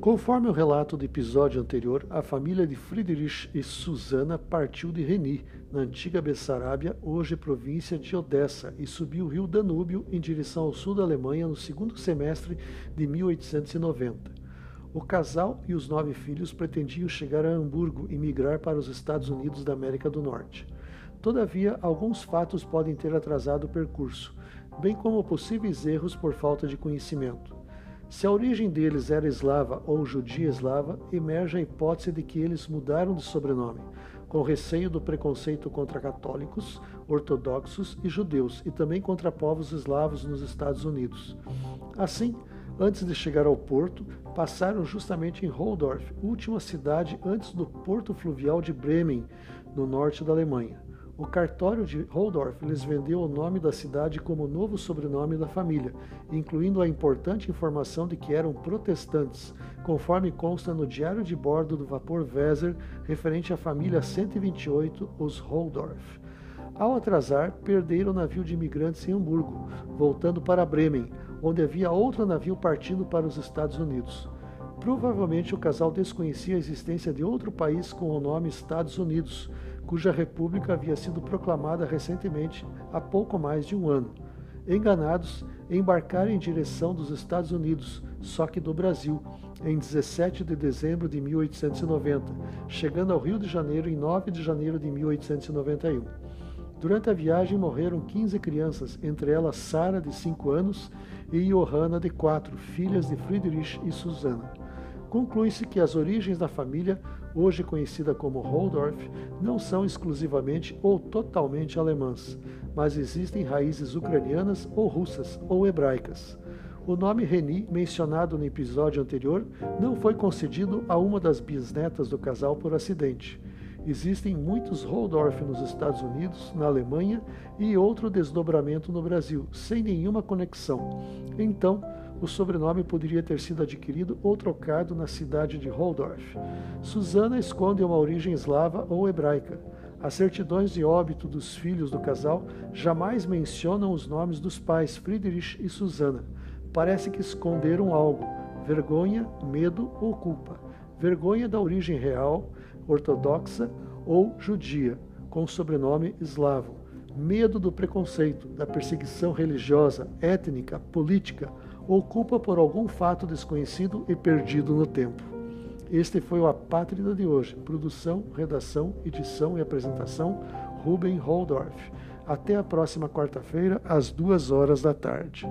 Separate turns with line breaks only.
Conforme o relato do episódio anterior, a família de Friedrich e Susana partiu de Reni, na antiga Bessarábia, hoje província de Odessa, e subiu o rio Danúbio em direção ao sul da Alemanha no segundo semestre de 1890. O casal e os nove filhos pretendiam chegar a Hamburgo e migrar para os Estados Unidos da América do Norte. Todavia, alguns fatos podem ter atrasado o percurso, bem como possíveis erros por falta de conhecimento. Se a origem deles era eslava ou judia eslava, emerge a hipótese de que eles mudaram de sobrenome, com receio do preconceito contra católicos, ortodoxos e judeus, e também contra povos eslavos nos Estados Unidos. Assim, antes de chegar ao porto, passaram justamente em Holdorf, última cidade antes do porto fluvial de Bremen, no norte da Alemanha. O cartório de Holdorf lhes vendeu o nome da cidade como novo sobrenome da família, incluindo a importante informação de que eram protestantes, conforme consta no diário de bordo do vapor Weser, referente à família 128, os Holdorf. Ao atrasar, perderam o navio de imigrantes em Hamburgo, voltando para Bremen, onde havia outro navio partindo para os Estados Unidos. Provavelmente o casal desconhecia a existência de outro país com o nome Estados Unidos, cuja república havia sido proclamada recentemente há pouco mais de um ano. Enganados, embarcaram em direção dos Estados Unidos, só que do Brasil, em 17 de dezembro de 1890, chegando ao Rio de Janeiro em 9 de janeiro de 1891. Durante a viagem morreram 15 crianças, entre elas Sara, de 5 anos, e Johanna, de 4, filhas de Friedrich e Susana. Conclui-se que as origens da família hoje conhecida como Holdorf, não são exclusivamente ou totalmente alemãs, mas existem raízes ucranianas ou russas ou hebraicas. O nome Reni, mencionado no episódio anterior, não foi concedido a uma das bisnetas do casal por acidente. Existem muitos Holdorf nos Estados Unidos, na Alemanha e outro desdobramento no Brasil, sem nenhuma conexão. Então, o sobrenome poderia ter sido adquirido ou trocado na cidade de Holdorf. Susana esconde uma origem eslava ou hebraica. As certidões de óbito dos filhos do casal jamais mencionam os nomes dos pais Friedrich e Susana. Parece que esconderam algo: vergonha, medo ou culpa. Vergonha da origem real, ortodoxa ou judia, com sobrenome eslavo. Medo do preconceito, da perseguição religiosa, étnica, política ou culpa por algum fato desconhecido e perdido no tempo. Este foi o Apátrida de hoje. Produção, redação, edição e apresentação, Ruben Holdorf. Até a próxima quarta-feira, às duas horas da tarde.